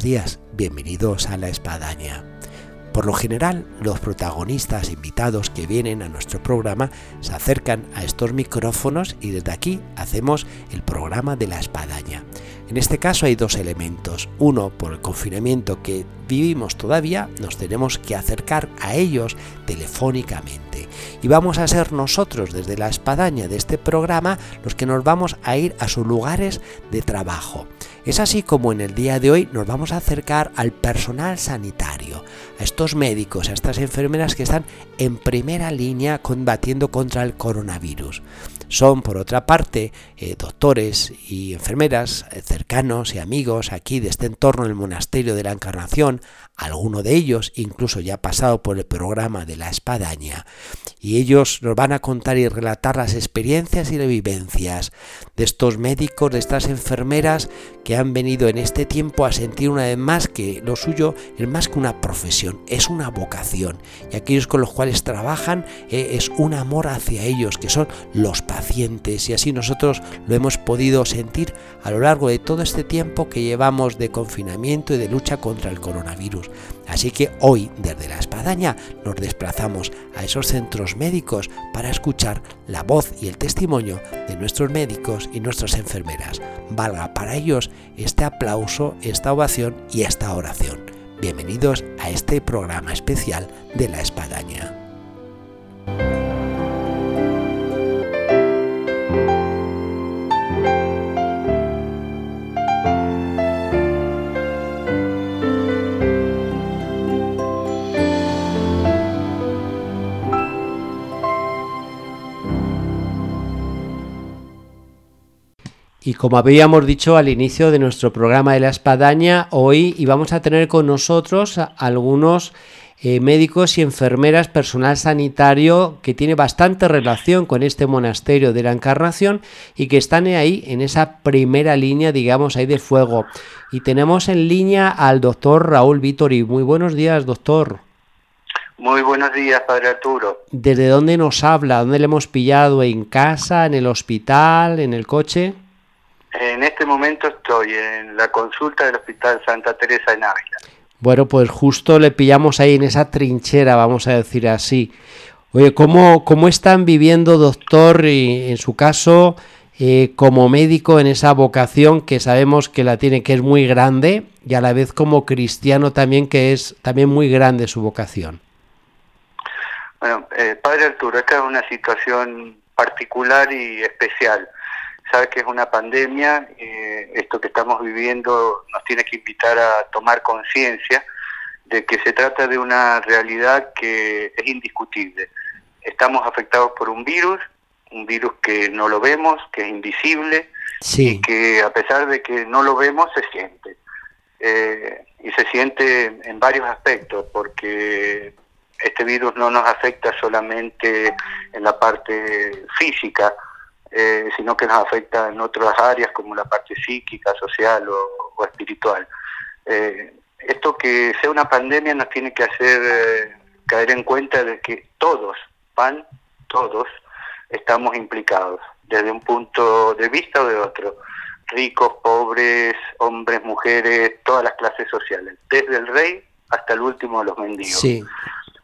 buenos días, bienvenidos a La Espadaña. Por lo general, los protagonistas invitados que vienen a nuestro programa se acercan a estos micrófonos y desde aquí hacemos el programa de la espadaña. En este caso hay dos elementos. Uno, por el confinamiento que vivimos todavía, nos tenemos que acercar a ellos telefónicamente. Y vamos a ser nosotros desde la espadaña de este programa los que nos vamos a ir a sus lugares de trabajo. Es así como en el día de hoy nos vamos a acercar al personal sanitario, a estos médicos, a estas enfermeras que están en primera línea combatiendo contra el coronavirus. Son, por otra parte, eh, doctores y enfermeras eh, cercanos y amigos aquí de este entorno del monasterio de la Encarnación, alguno de ellos incluso ya ha pasado por el programa de la espadaña, y ellos nos van a contar y relatar las experiencias y las vivencias de estos médicos, de estas enfermeras que han venido en este tiempo a sentir una vez más que lo suyo es más que una profesión, es una vocación, y aquellos con los cuales trabajan eh, es un amor hacia ellos, que son los y así nosotros lo hemos podido sentir a lo largo de todo este tiempo que llevamos de confinamiento y de lucha contra el coronavirus. Así que hoy, desde la espadaña, nos desplazamos a esos centros médicos para escuchar la voz y el testimonio de nuestros médicos y nuestras enfermeras. Valga para ellos este aplauso, esta ovación y esta oración. Bienvenidos a este programa especial de la espadaña. Como habíamos dicho al inicio de nuestro programa de la espadaña, hoy íbamos a tener con nosotros a algunos eh, médicos y enfermeras, personal sanitario que tiene bastante relación con este monasterio de la Encarnación y que están ahí en esa primera línea, digamos, ahí de fuego. Y tenemos en línea al doctor Raúl Vítori. Muy buenos días, doctor. Muy buenos días, Padre Arturo. ¿Desde dónde nos habla? ¿Dónde le hemos pillado? ¿En casa? ¿En el hospital? ¿En el coche? En este momento estoy en la consulta del Hospital Santa Teresa en Ávila. Bueno, pues justo le pillamos ahí en esa trinchera, vamos a decir así. Oye, ¿cómo, cómo están viviendo, doctor, y en su caso, eh, como médico en esa vocación que sabemos que la tiene, que es muy grande, y a la vez como cristiano también, que es también muy grande su vocación? Bueno, eh, Padre Arturo, esta es una situación particular y especial sabe que es una pandemia, eh, esto que estamos viviendo nos tiene que invitar a tomar conciencia de que se trata de una realidad que es indiscutible. Estamos afectados por un virus, un virus que no lo vemos, que es invisible, y que a pesar de que no lo vemos, se siente. Eh, y se siente en varios aspectos, porque este virus no nos afecta solamente en la parte física, eh, sino que nos afecta en otras áreas como la parte psíquica, social o, espiritual. Eh, esto que sea una pandemia nos tiene que hacer eh, caer en cuenta de que todos, pan, todos, estamos implicados, desde un punto de vista o de otro, ricos, pobres, hombres, mujeres, todas las clases sociales, desde el rey hasta el último de los mendigos.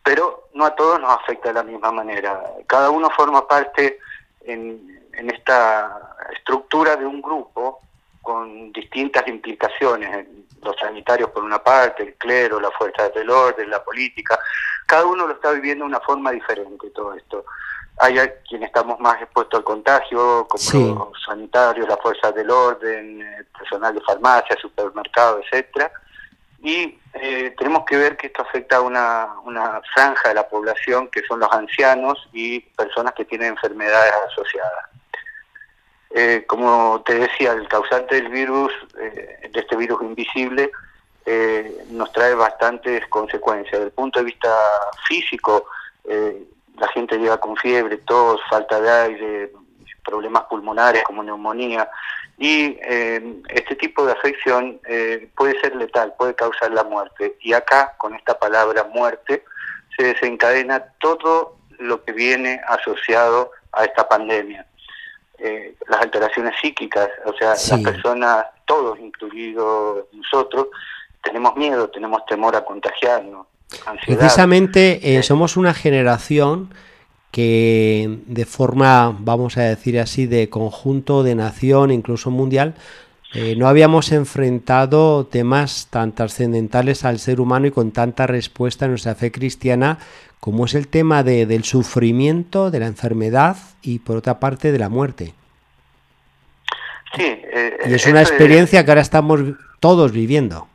Pero no a todos nos afecta de la misma manera. Cada uno forma parte en, en esta estructura de un grupo con distintas implicaciones, los sanitarios por una parte, el clero, la fuerza del orden, la política, cada uno lo está viviendo de una forma diferente todo esto. Hay quienes estamos más expuestos al contagio, como los sanitarios, la fuerza del orden, el personal de farmacia, supermercado, etcétera, y eh, tenemos que ver que esto afecta a una, una franja de la población que son los ancianos y personas que tienen enfermedades asociadas. Eh, como te decía, el causante del virus, eh, de este virus invisible, eh, nos trae bastantes consecuencias. Desde el punto de vista físico, eh, la gente llega con fiebre, tos, falta de aire, problemas pulmonares como neumonía, y este tipo de afección puede ser letal, puede causar la muerte. Y acá, con esta palabra muerte, se desencadena todo lo que viene asociado a esta pandemia. Las alteraciones psíquicas, o sea, las personas, todos incluidos nosotros, tenemos miedo, tenemos temor a contagiarnos. Precisamente eh, somos una generación que de forma, vamos a decir así, de conjunto, de nación, incluso mundial, eh, no habíamos enfrentado temas tan trascendentales al ser humano y con tanta respuesta en nuestra fe cristiana como es el tema de, del sufrimiento, de la enfermedad y por otra parte de la muerte. Sí, eh, y es una experiencia que ahora estamos todos viviendo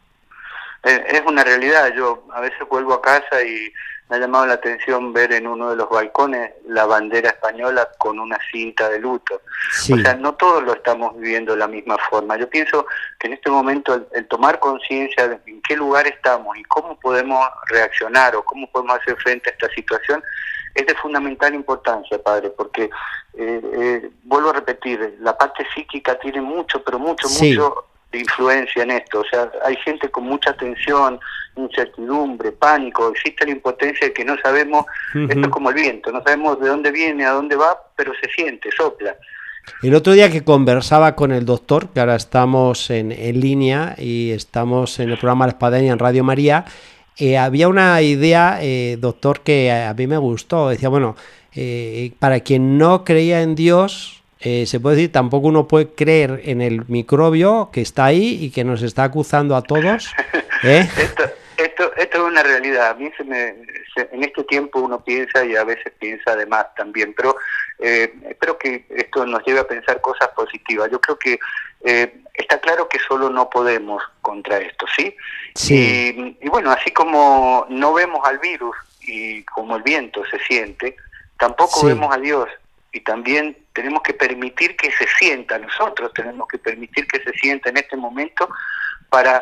es una realidad. Yo a veces vuelvo a casa y me ha llamado la atención ver en uno de los balcones la bandera española con una cinta de luto. O sea, no todos lo estamos viviendo de la misma forma. Yo pienso que en este momento el, tomar conciencia de en qué lugar estamos y cómo podemos reaccionar o cómo podemos hacer frente a esta situación es de fundamental importancia, padre, porque eh, eh, vuelvo a repetir, la parte psíquica tiene mucho, pero mucho, mucho de influencia en esto. O sea, hay gente con mucha tensión, incertidumbre, pánico, existe la impotencia de que no sabemos, esto es como el viento, no sabemos de dónde viene, a dónde va, pero se siente, sopla. El otro día que conversaba con el doctor, que ahora estamos en, en línea y estamos en el programa La Espadaña en Radio María, eh, había una idea, eh, doctor, que a, mí me gustó. Decía, bueno, eh, para quien no creía en Dios, eh, se puede decir, tampoco uno puede creer en el microbio que está ahí y que nos está acusando a todos. ¿eh? esto, esto, esto, es una realidad. A mí se me, en este tiempo uno piensa y a veces piensa además también, pero eh, espero que esto nos lleve a pensar cosas positivas. Yo creo que está claro que solo no podemos contra esto, ¿sí? sí. Y, bueno, así como no vemos al virus y como el viento se siente, tampoco vemos a Dios y también tenemos que permitir que se sienta, nosotros tenemos que permitir que se sienta en este momento para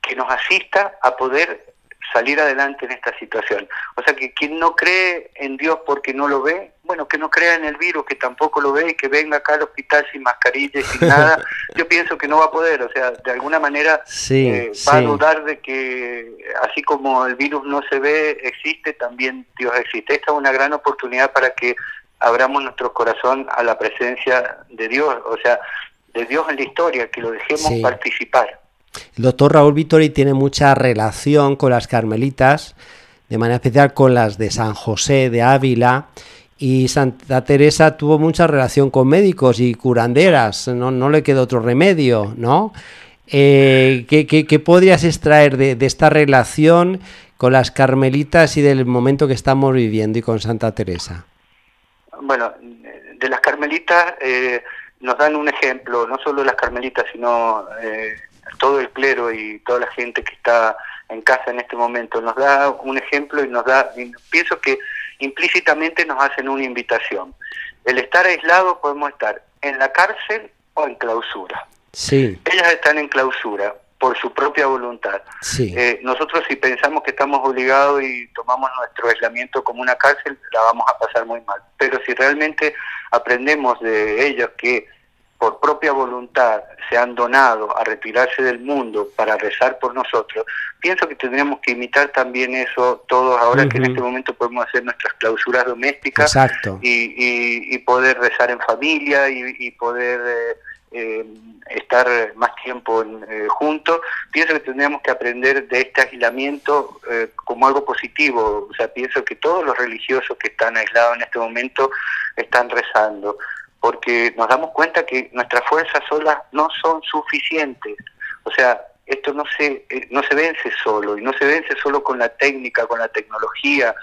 que nos asista a poder salir adelante en esta situación. O sea que quien no cree en Dios porque no lo ve, bueno, que no crea en el virus, que tampoco lo ve y que venga acá al hospital sin mascarilla y sin nada, yo pienso que no va a poder, o sea, de alguna manera eh, va a dudar de que así como el virus no se ve, existe, también Dios existe. Esta es una gran oportunidad para que abramos nuestro corazón a la presencia de Dios, o sea, de Dios en la historia, que lo dejemos participar. El doctor Raúl Vittori tiene mucha relación con las carmelitas, de manera especial con las de San José de Ávila, y Santa Teresa tuvo mucha relación con médicos y curanderas, no, no le quedó otro remedio, ¿no? Eh, ¿qué, podrías extraer de, de, esta relación con las carmelitas y del momento que estamos viviendo y con Santa Teresa? Bueno, de las carmelitas eh, nos dan un ejemplo, no solo las carmelitas, sino eh, todo el clero y toda la gente que está en casa en este momento, nos da un ejemplo y nos da, pienso que implícitamente nos hacen una invitación. El estar aislado podemos estar en la cárcel o en clausura. Sí. Ellas están en clausura por su propia voluntad. Eh, nosotros si pensamos que estamos obligados y tomamos nuestro aislamiento como una cárcel, la vamos a pasar muy mal. Pero si realmente aprendemos de ellos que por propia voluntad se han donado a retirarse del mundo para rezar por nosotros, pienso que tendríamos que imitar también eso todos ahora que en este momento podemos hacer nuestras clausuras domésticas y, y, poder rezar en familia y, poder... Eh, eh, estar más tiempo eh, juntos, pienso que tendríamos que aprender de este aislamiento eh, como algo positivo. O sea, pienso que todos los religiosos que están aislados en este momento están rezando, porque nos damos cuenta que nuestras fuerzas solas no son suficientes. O sea, esto no se, eh, no se vence solo, y no se vence solo con la técnica, con la tecnología,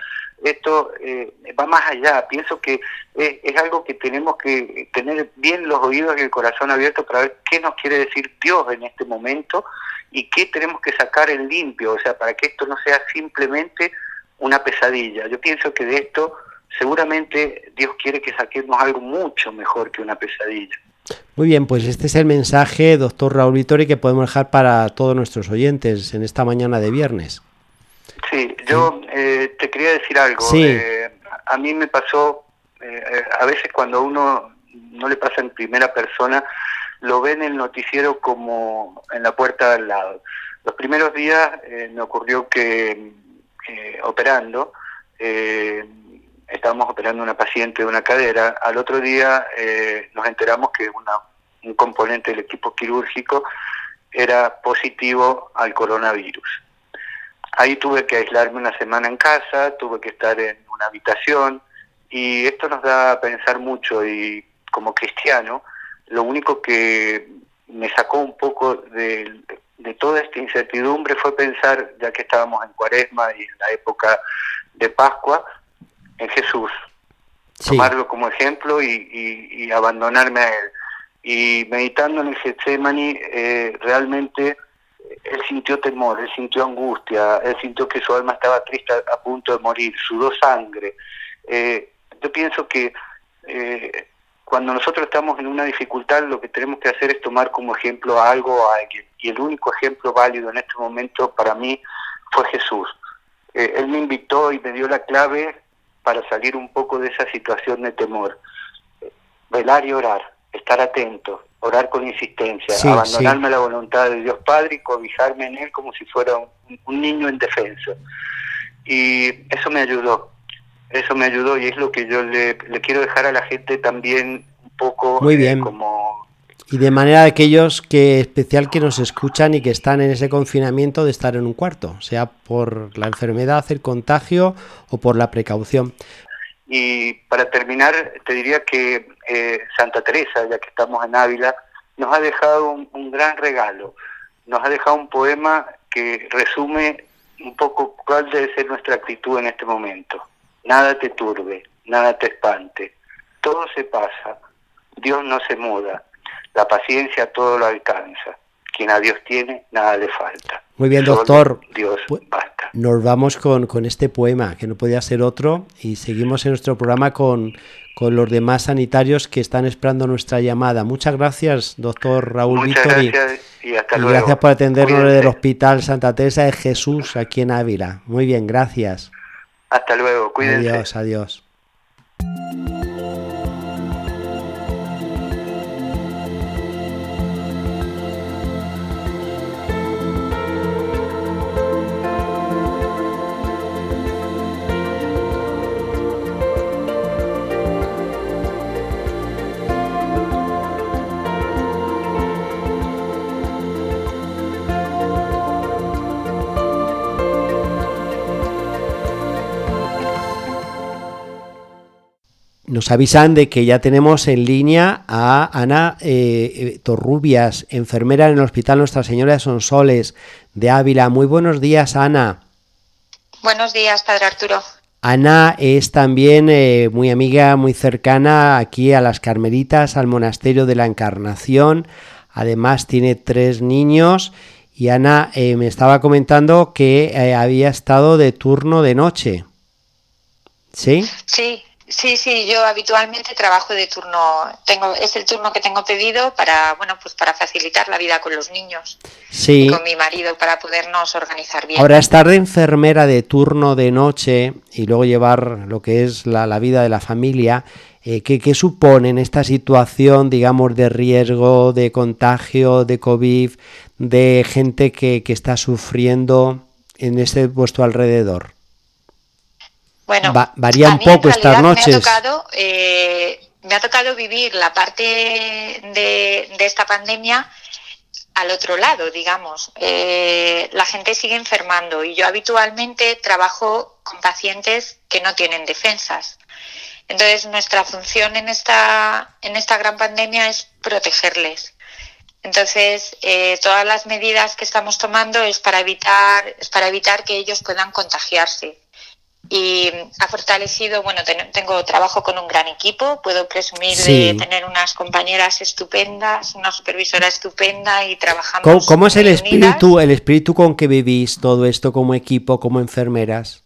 esto eh, va más allá. Pienso que es, algo que tenemos que tener bien los oídos y el corazón abierto para ver qué nos quiere decir Dios en este momento y qué tenemos que sacar en limpio, o sea, para que esto no sea simplemente una pesadilla. Yo pienso que de esto seguramente Dios quiere que saquemos algo mucho mejor que una pesadilla. Muy bien, pues este es el mensaje, doctor Raúl Vittori, que podemos dejar para todos nuestros oyentes en esta mañana de viernes. Sí, yo eh, te quería decir algo. Eh, a mí me pasó, eh, a veces cuando uno no le pasa en primera persona, lo ve en el noticiero como en la puerta al lado. Los primeros días me ocurrió que operando, estábamos operando una paciente de una cadera, al otro día nos enteramos que una, un componente del equipo quirúrgico era positivo al coronavirus. Ahí tuve que aislarme una semana en casa, tuve que estar en una habitación y esto nos da a pensar mucho y como cristiano, lo único que me sacó un poco de, toda esta incertidumbre fue pensar, ya que estábamos en cuaresma y en la época de Pascua, en Jesús. Tomarlo como ejemplo y, abandonarme a Él. Y meditando en el Getsemani, eh, realmente él sintió temor, él sintió angustia, él sintió que su alma estaba triste a, punto de morir, sudó sangre. Eh, yo pienso que eh, cuando nosotros estamos en una dificultad, lo que tenemos que hacer es tomar como ejemplo a algo a alguien. Y el único ejemplo válido en este momento para mí fue Jesús. Eh, él me invitó y me dio la clave para salir un poco de esa situación de temor. Velar y orar, estar atento, orar con insistencia, abandonarme a la voluntad de Dios Padre y cobijarme en Él como si fuera un, niño en defensa. Y eso me ayudó, eso me ayudó y es lo que yo le, quiero dejar a la gente también un poco Muy bien. Eh, como... Y de manera de aquellos que especial que nos escuchan y que están en ese confinamiento de estar en un cuarto, sea por la enfermedad, el contagio o por la precaución. Y para terminar, te diría que eh, Santa Teresa, ya que estamos en Ávila, nos ha dejado un, gran regalo. Nos ha dejado un poema que resume un poco cuál debe ser nuestra actitud en este momento. Nada te turbe, nada te espante. Todo se pasa, Dios no se muda, la paciencia todo lo alcanza. Quien a Dios tiene, nada le falta. Muy bien, doctor. Dios basta. Nos vamos con, con, este poema, que no podía ser otro, y seguimos en nuestro programa con, con los demás sanitarios que están esperando nuestra llamada. Muchas gracias, doctor Raúl Muchas Gracias y hasta luego. Gracias por atendernos del Hospital Santa Teresa de Jesús aquí en Ávila. Muy bien, gracias. Hasta luego, cuídense. Adiós, adiós. Nos avisan de que ya tenemos en línea a Ana eh, eh, Torrubias, enfermera en el Hospital Nuestra Señora de Sonsoles de Ávila. Muy buenos días, Ana. Buenos días, Padre Arturo. Ana es también eh, muy amiga, muy cercana aquí a las Carmelitas, al Monasterio de la Encarnación. Además tiene tres niños y Ana me estaba comentando que había estado de turno de noche. ¿Sí? Sí, Sí, sí, yo habitualmente trabajo de turno, tengo, es el turno que tengo pedido para, bueno, pues para facilitar la vida con los niños. Sí. Y con mi marido para podernos organizar bien. Ahora estar de enfermera de turno de noche y luego llevar lo que es la, vida de la familia, eh, ¿qué, ¿qué, supone en esta situación, digamos, de riesgo, de contagio, de COVID, de gente que, que está sufriendo en este vuestro alrededor? Bueno, varía un poco estas noches. Me ha, tocado, eh, me ha tocado vivir la parte de, esta pandemia al otro lado, digamos. Eh, la gente sigue enfermando y yo habitualmente trabajo con pacientes que no tienen defensas. Entonces, nuestra función en esta, en esta gran pandemia es protegerles. Entonces, eh, todas las medidas que estamos tomando es para evitar, es para evitar que ellos puedan contagiarse y ha fortalecido, bueno, tengo trabajo con un gran equipo, puedo presumir de tener unas compañeras estupendas, una supervisora estupenda y trabajamos. ¿Cómo, es el espíritu, el espíritu con que vivís todo esto como equipo, como enfermeras?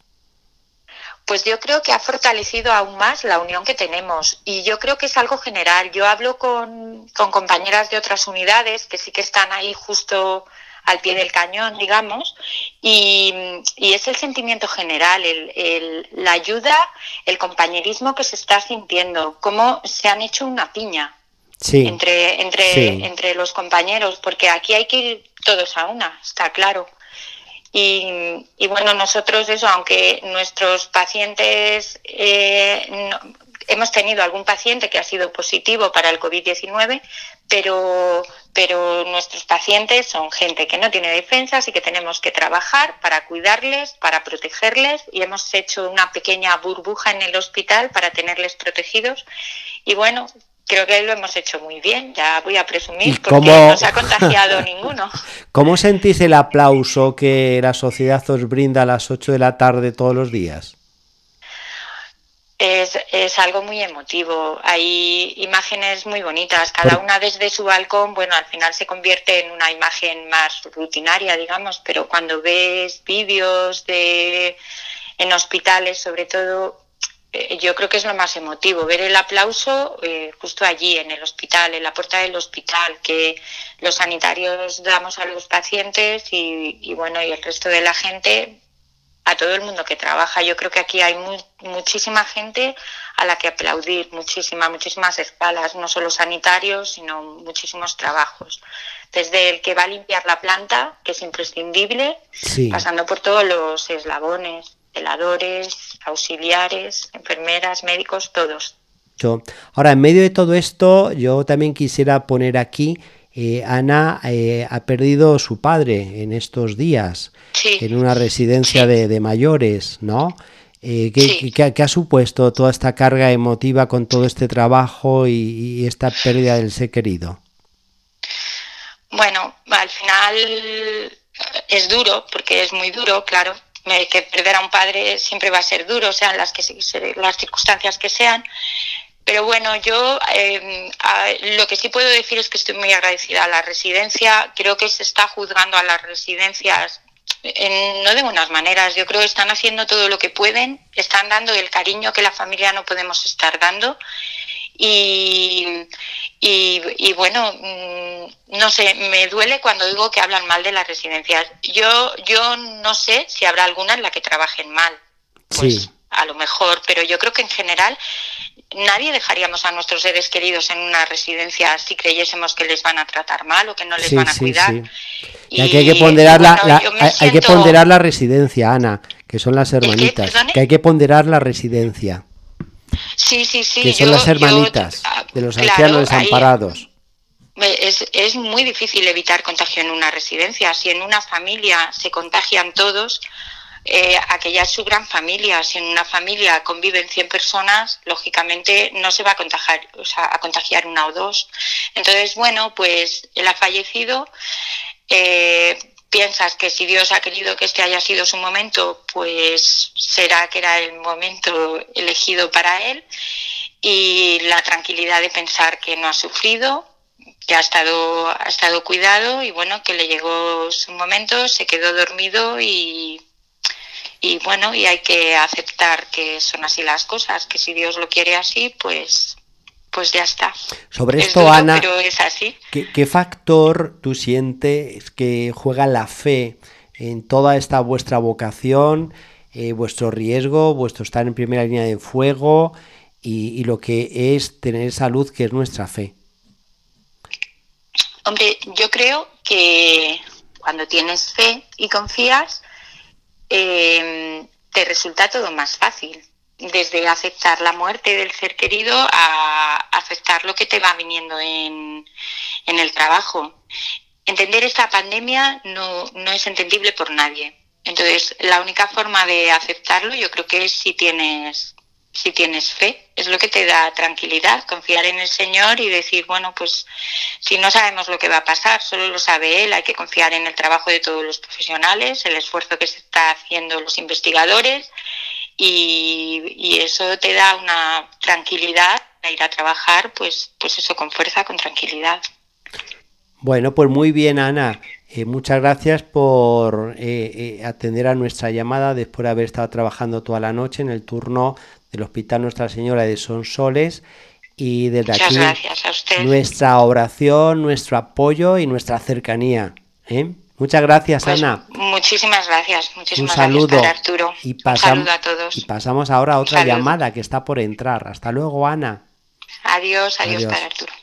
pues yo creo que ha fortalecido aún más la unión que tenemos. Y yo creo que es algo general. Yo hablo con, compañeras de otras unidades que sí que están ahí justo al pie del cañón, digamos, y, es el sentimiento general, la ayuda, el compañerismo que se está sintiendo, cómo se han hecho una piña entre, entre, entre los compañeros, porque aquí hay que ir todos a una, está claro. Y, bueno, nosotros eso, aunque nuestros pacientes, eh, hemos tenido algún paciente que ha sido positivo para el COVID-19, pero, pero nuestros pacientes son gente que no tiene defensas y que tenemos que trabajar para cuidarles, para protegerles y hemos hecho una pequeña burbuja en el hospital para tenerles protegidos. Y bueno, creo que lo hemos hecho muy bien, ya voy a presumir, porque no se ha contagiado ninguno. ¿Cómo sentís el aplauso que la sociedad os brinda a las 8 de la tarde todos los días? Es, es, algo muy emotivo. Hay imágenes muy bonitas, cada una desde su balcón, bueno, al final se convierte en una imagen más rutinaria, digamos, pero cuando ves vídeos de en hospitales, sobre todo, eh, yo creo que es lo más emotivo, ver el aplauso eh, justo allí, en el hospital, en la puerta del hospital, que los sanitarios damos a los pacientes y, bueno, y el resto de la gente, a todo el mundo que trabaja. Yo creo que aquí hay muchísima gente a la que aplaudir, muchísimas, muchísimas escalas, no solo sanitarios, sino muchísimos trabajos. Desde el que va a limpiar la planta, que es imprescindible, pasando por todos los eslabones celadores, auxiliares, enfermeras, médicos, todos. Ahora, en medio de todo esto, yo también quisiera poner aquí, eh, Ana eh, ha perdido su padre en estos días, en una residencia de, mayores, ¿no? Eh, ¿qué, ha supuesto toda esta carga emotiva con todo este trabajo y, esta pérdida del ser querido? Bueno, al final es duro, porque es muy duro, claro, que perder a un padre siempre va a ser duro, sean las, que, las circunstancias que sean. Pero bueno, yo eh, lo que sí puedo decir es que estoy muy agradecida a la residencia. Creo que se está juzgando a las residencias en, no de buenas maneras. Yo creo que están haciendo todo lo que pueden, están dando el cariño que la familia no podemos estar dando. Y, y, bueno, mm, no sé, me duele cuando digo que hablan mal de las residencias. Yo, yo no sé si habrá alguna en la que trabajen mal. Pues a lo mejor, pero yo creo que en general nadie dejaríamos a nuestros seres queridos en una residencia si creyésemos que les van a tratar mal o que no les van a cuidar. Y, aquí hay que ponderar, la, hay, que ponderar la residencia, Ana, que son las hermanitas. que hay que ponderar la residencia. Sí, sí, sí. Que son las hermanitas ah, de los ancianos desamparados. Es, es, muy difícil evitar contagio en una residencia. Si en una familia se contagian todos, eh, aquella es su gran familia. Si en una familia conviven 100 personas, lógicamente no se va a contagiar, o sea, a contagiar una o dos. Entonces, bueno, pues él ha fallecido. Eh, piensas que si Dios ha querido que este haya sido su momento, pues será que era el momento elegido para él y la tranquilidad de pensar que no ha sufrido, que ha estado, ha estado cuidado y bueno, que le llegó su momento, se quedó dormido y, y bueno, y hay que aceptar que son así las cosas, que si Dios lo quiere así, pues pues ya está. Sobre esto, Ana, es así. ¿qué, factor tú sientes que juega la fe en toda esta vuestra vocación, eh, vuestro riesgo, vuestro estar en primera línea de fuego y, lo que es tener salud, que es nuestra fe? Hombre, yo creo que cuando tienes fe y confías, eh, te resulta todo más fácil desde aceptar la muerte del ser querido a aceptar lo que te va viniendo en, en el trabajo. Entender esta pandemia no, no es entendible por nadie. Entonces, la única forma de aceptarlo yo creo que es si tienes, si tienes fe. Es lo que te da tranquilidad, confiar en el Señor y decir, bueno, pues si no sabemos lo que va a pasar, solo lo sabe Él, hay que confiar en el trabajo de todos los profesionales, el esfuerzo que se está haciendo los investigadores y, eso te da una tranquilidad a ir a trabajar, pues, pues eso, con fuerza, con tranquilidad. Bueno, pues muy bien, Ana. Eh, muchas gracias por eh, eh, atender a nuestra llamada después de haber estado trabajando toda la noche en el turno del Hospital Nuestra Señora de Sonsoles. Y desde aquí nuestra oración, nuestro apoyo y nuestra cercanía. Muchas gracias, pues Ana. Muchísimas gracias. Muchísimas Un saludo. Gracias, Arturo. Y Un saludo a todos. Y pasamos ahora a otra llamada que está por entrar. Hasta luego, Ana. Adiós, adiós, adiós. Arturo.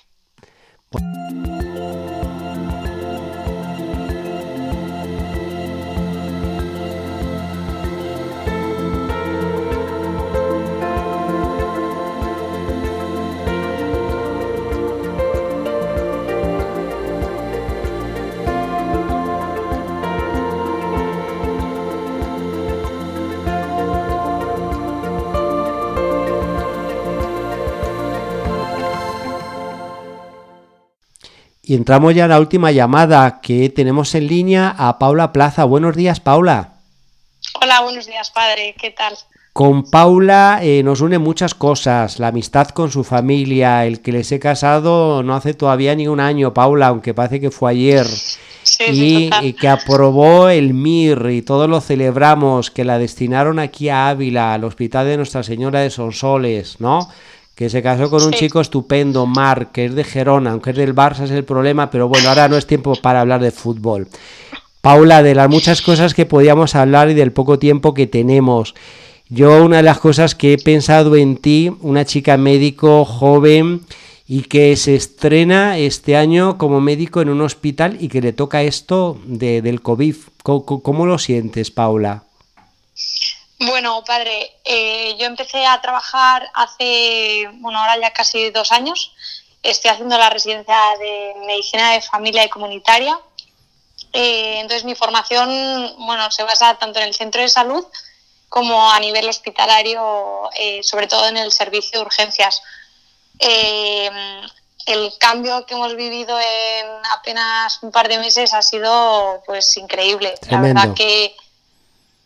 Y entramos ya en la última llamada que tenemos en línea a Paula Plaza. Buenos días, Paula. Hola, buenos días, padre. ¿Qué tal? Con Paula eh, nos une muchas cosas, la amistad con su familia, el que les he casado no hace todavía ni un año, Paula, aunque parece que fue ayer, y, y, que aprobó el MIR y todos lo celebramos, que la destinaron aquí a Ávila, al Hospital de Nuestra Señora de Sonsoles, ¿no? Que se casó con un chico estupendo, Marc, que es de Gerona, aunque es del Barça es el problema, pero bueno, ahora no es tiempo para hablar de fútbol. Paula, de las muchas cosas que podíamos hablar y del poco tiempo que tenemos. Yo una de las cosas que he pensado en ti, una chica médico joven y que se estrena este año como médico en un hospital y que le toca esto de, del COVID. cómo lo sientes, Paula? Bueno, padre, eh, yo empecé a trabajar hace, bueno, ahora ya casi dos años. Estoy haciendo la residencia de medicina de familia y comunitaria. Eh, entonces, mi formación, bueno, se basa tanto en el centro de salud como a nivel hospitalario, eh, sobre todo en el servicio de urgencias. el cambio que hemos vivido en apenas un par de meses ha sido, pues, increíble. La verdad que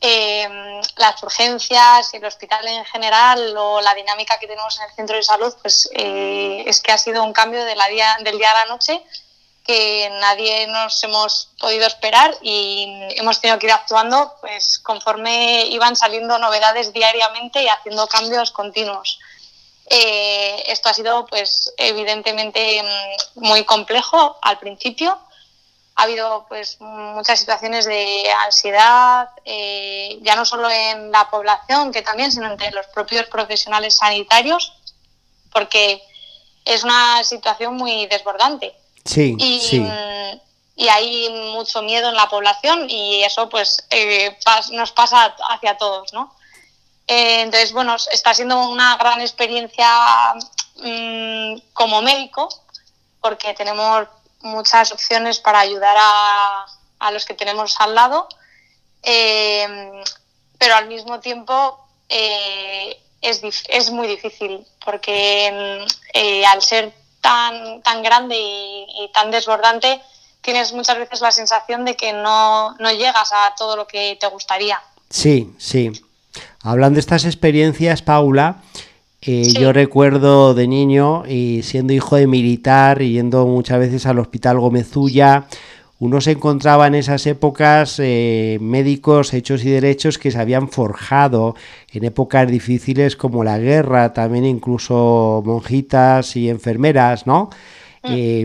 eh, las urgencias el hospital en general o la dinámica que tenemos en el centro de salud, pues eh, es que ha sido un cambio de la día, del día a la noche que nadie nos hemos podido esperar y hemos tenido que ir actuando pues conforme iban saliendo novedades diariamente y haciendo cambios continuos. Eh, esto ha sido pues evidentemente mm, muy complejo al principio ha habido pues muchas situaciones de ansiedad, eh, ya no solo en la población, que también, sino entre los propios profesionales sanitarios, porque es una situación muy desbordante. Sí, y, sí. Y hay mucho miedo en la población y eso pues eh, nos pasa hacia todos, ¿no? Eh, entonces, bueno, está siendo una gran experiencia mm, como médico, porque tenemos muchas opciones para ayudar a, a los que tenemos al lado, eh, pero al mismo tiempo eh, es, es, muy difícil porque eh, al ser tan, tan grande y, tan desbordante, tienes muchas veces la sensación de que no, no llegas a todo lo que te gustaría. Sí, sí. Hablando de estas experiencias, Paula, yo recuerdo de niño y siendo hijo de militar y yendo muchas veces al hospital Gómezulla, uno se encontraba en esas épocas eh, médicos hechos y derechos que se habían forjado en épocas difíciles como la guerra, también incluso monjitas y enfermeras, ¿no? Mm. Eh,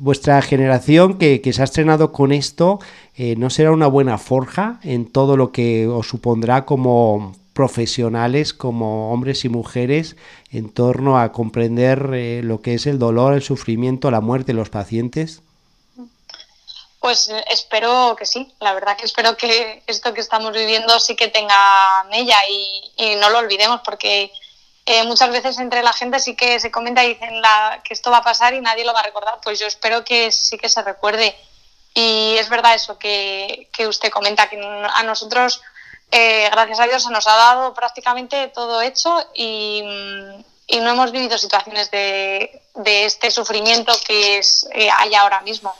vuestra generación que, se ha estrenado con esto, eh, ¿no será una buena forja en todo lo que os supondrá como profesionales como hombres y mujeres en torno a comprender eh, lo que es el dolor, el sufrimiento, la muerte de los pacientes? Pues eh, espero que sí, la verdad que espero que esto que estamos viviendo sí que tenga mella y, no lo olvidemos porque eh, muchas veces entre la gente sí que se comenta y dicen que esto va a pasar y nadie lo va a recordar, pues yo espero que sí que se recuerde. Y es verdad eso que, que usted comenta, que a nosotros eh, gracias a Dios se nos ha dado prácticamente todo hecho y, no hemos vivido situaciones de, este sufrimiento que es, eh, hay ahora mismo.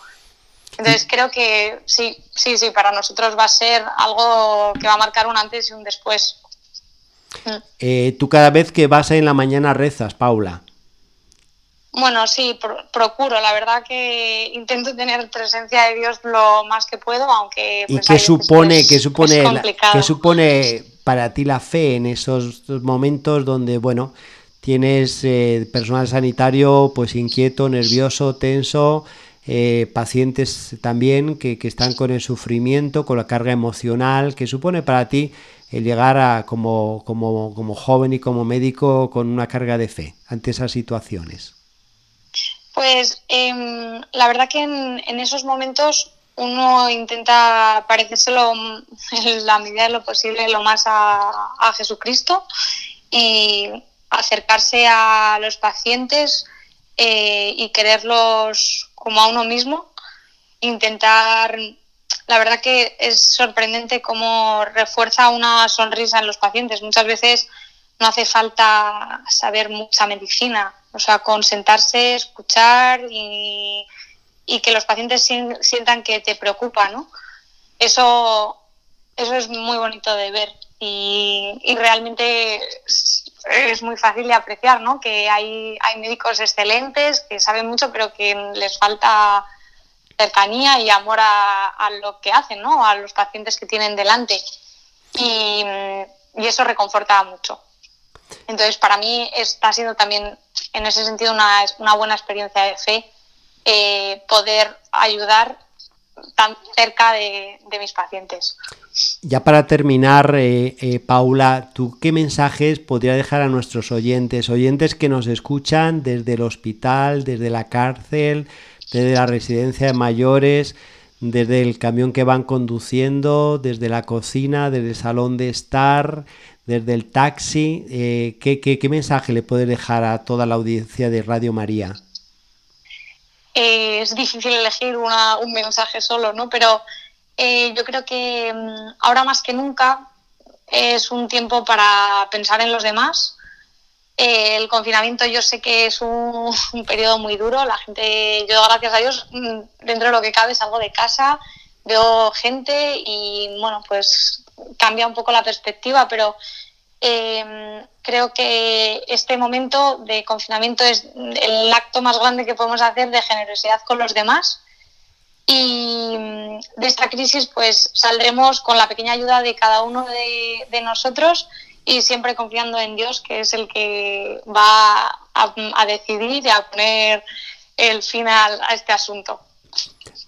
Entonces creo que sí, sí, sí, para nosotros va a ser algo que va a marcar un antes y un después. Mm. Eh, tú cada vez que vas en la mañana rezas, Paula. Bueno, sí, procuro. La verdad que intento tener presencia de Dios lo más que puedo, aunque. ¿Y pues, qué supone, qué supone, qué supone para ti la fe en esos momentos donde, bueno, tienes eh, personal sanitario pues inquieto, nervioso, tenso, eh, pacientes también que, que, están con el sufrimiento, con la carga emocional, que supone para ti el llegar a como, como, como joven y como médico con una carga de fe ante esas situaciones. Pues em, la verdad que en, esos momentos uno intenta parecérselo en la medida de lo posible lo más a, Jesucristo y acercarse a los pacientes eh, y quererlos como a uno mismo, intentar, la verdad que es sorprendente cómo refuerza una sonrisa en los pacientes. Muchas veces no hace falta saber mucha medicina, o sea, con sentarse, escuchar y, que los pacientes sientan que te preocupa, ¿no? Eso, eso es muy bonito de ver y, realmente es, muy fácil de apreciar, ¿no? Que hay, hay médicos excelentes que saben mucho, pero que les falta cercanía y amor a, lo que hacen, ¿no? A los pacientes que tienen delante. Y, y eso reconforta mucho. Entonces, para mí está siendo también, en ese sentido, una, una buena experiencia de fe eh, poder ayudar tan cerca de, mis pacientes. Ya para terminar, eh, eh, Paula, ¿tú qué mensajes podría dejar a nuestros oyentes? Oyentes que nos escuchan desde el hospital, desde la cárcel, desde la residencia de mayores, desde el camión que van conduciendo, desde la cocina, desde el salón de estar, desde el taxi, eh, ¿qué, mensaje le puede dejar a toda la audiencia de Radio María? Eh, es difícil elegir un mensaje solo, ¿no? Pero eh, yo creo que mm, ahora más que nunca es un tiempo para pensar en los demás. el confinamiento yo sé que es un, un, periodo muy duro. La gente, yo gracias a Dios, mm, dentro de lo que cabe salgo de casa, veo gente y bueno, pues cambia un poco la perspectiva, pero em, creo que este momento de confinamiento es el acto más grande que podemos hacer de generosidad con los demás. Y mm, de esta crisis pues saldremos con la pequeña ayuda de cada uno de, nosotros y siempre confiando en Dios, que es el que va a, a decidir y a poner el final a este asunto.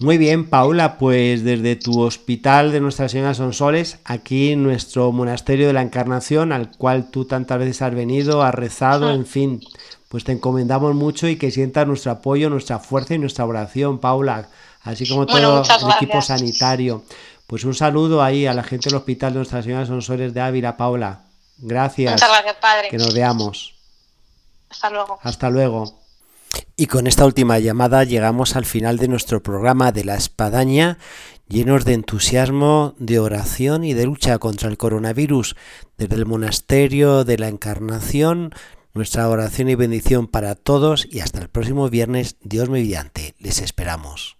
Muy bien, Paula, pues desde tu hospital de Nuestra Señora Sonsoles, aquí en nuestro monasterio de la Encarnación, al cual tú tantas veces has venido, has rezado, en fin, pues te encomendamos mucho y que sientas nuestro apoyo, nuestra fuerza y nuestra oración, Paula, así como todo el equipo sanitario. Pues un saludo ahí a la gente del hospital de Nuestra Señora Sonsoles de Ávila, Paula. Gracias. Muchas gracias, padre. Que nos veamos. Hasta luego. Hasta luego. Y con esta última llamada llegamos al final de nuestro programa de la espadaña, llenos de entusiasmo, de oración y de lucha contra el coronavirus. Desde el monasterio de la Encarnación, nuestra oración y bendición para todos y hasta el próximo viernes, Dios mediante. Les esperamos.